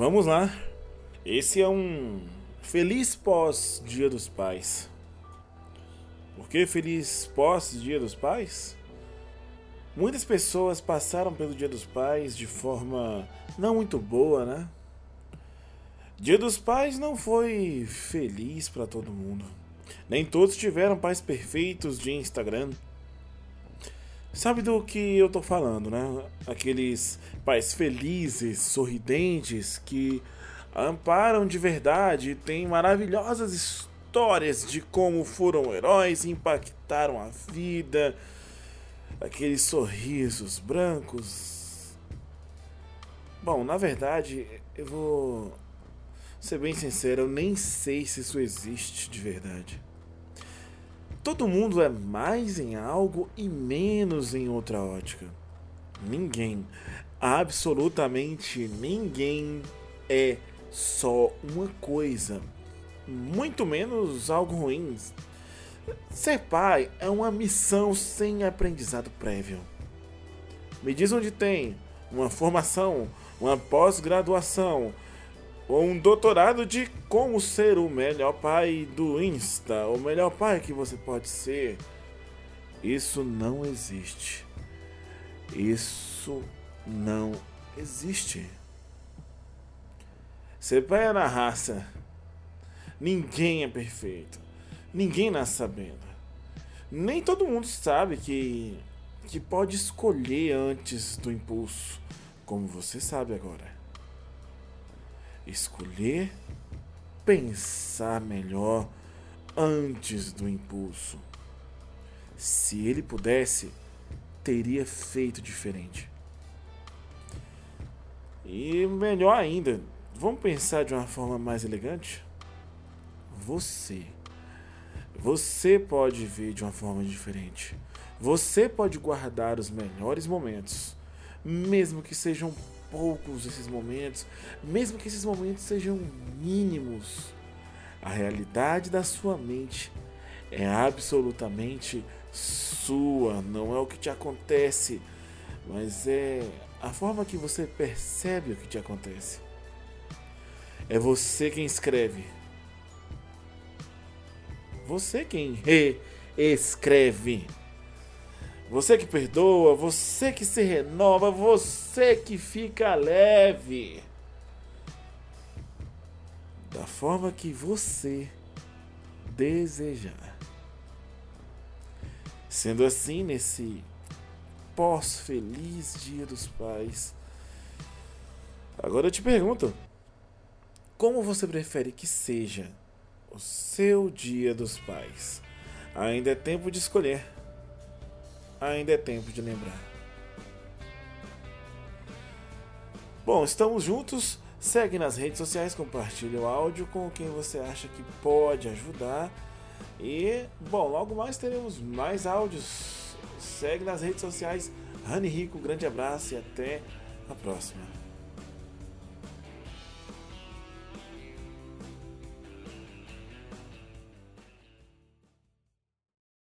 Vamos lá. Esse é um feliz pós Dia dos Pais. Por que feliz pós Dia dos Pais? Muitas pessoas passaram pelo Dia dos Pais de forma não muito boa, né? Dia dos Pais não foi feliz para todo mundo. Nem todos tiveram pais perfeitos de Instagram. Sabe do que eu tô falando, né? Aqueles pais felizes, sorridentes que amparam de verdade e têm maravilhosas histórias de como foram heróis impactaram a vida. Aqueles sorrisos brancos. Bom, na verdade, eu vou ser bem sincero, eu nem sei se isso existe de verdade. Todo mundo é mais em algo e menos em outra ótica. Ninguém, absolutamente ninguém é só uma coisa, muito menos algo ruim. Ser pai é uma missão sem aprendizado prévio. Me diz onde tem uma formação, uma pós-graduação um doutorado de como ser o melhor pai do Insta, o melhor pai que você pode ser. Isso não existe. Isso não existe. Ser pai na raça. Ninguém é perfeito. Ninguém nasce sabendo. Nem todo mundo sabe que que pode escolher antes do impulso, como você sabe agora. Escolher, pensar melhor antes do impulso. Se ele pudesse, teria feito diferente. E melhor ainda, vamos pensar de uma forma mais elegante? Você. Você pode ver de uma forma diferente. Você pode guardar os melhores momentos, mesmo que sejam poucos esses momentos, mesmo que esses momentos sejam mínimos. A realidade da sua mente é absolutamente sua, não é o que te acontece, mas é a forma que você percebe o que te acontece. É você quem escreve. Você quem reescreve. Você que perdoa, você que se renova, você que fica leve. Da forma que você desejar. Sendo assim, nesse pós-feliz Dia dos Pais, agora eu te pergunto: como você prefere que seja o seu Dia dos Pais? Ainda é tempo de escolher. Ainda é tempo de lembrar. Bom, estamos juntos. Segue nas redes sociais, compartilhe o áudio com quem você acha que pode ajudar. E, bom, logo mais teremos mais áudios. Segue nas redes sociais. Rani Rico, grande abraço e até a próxima.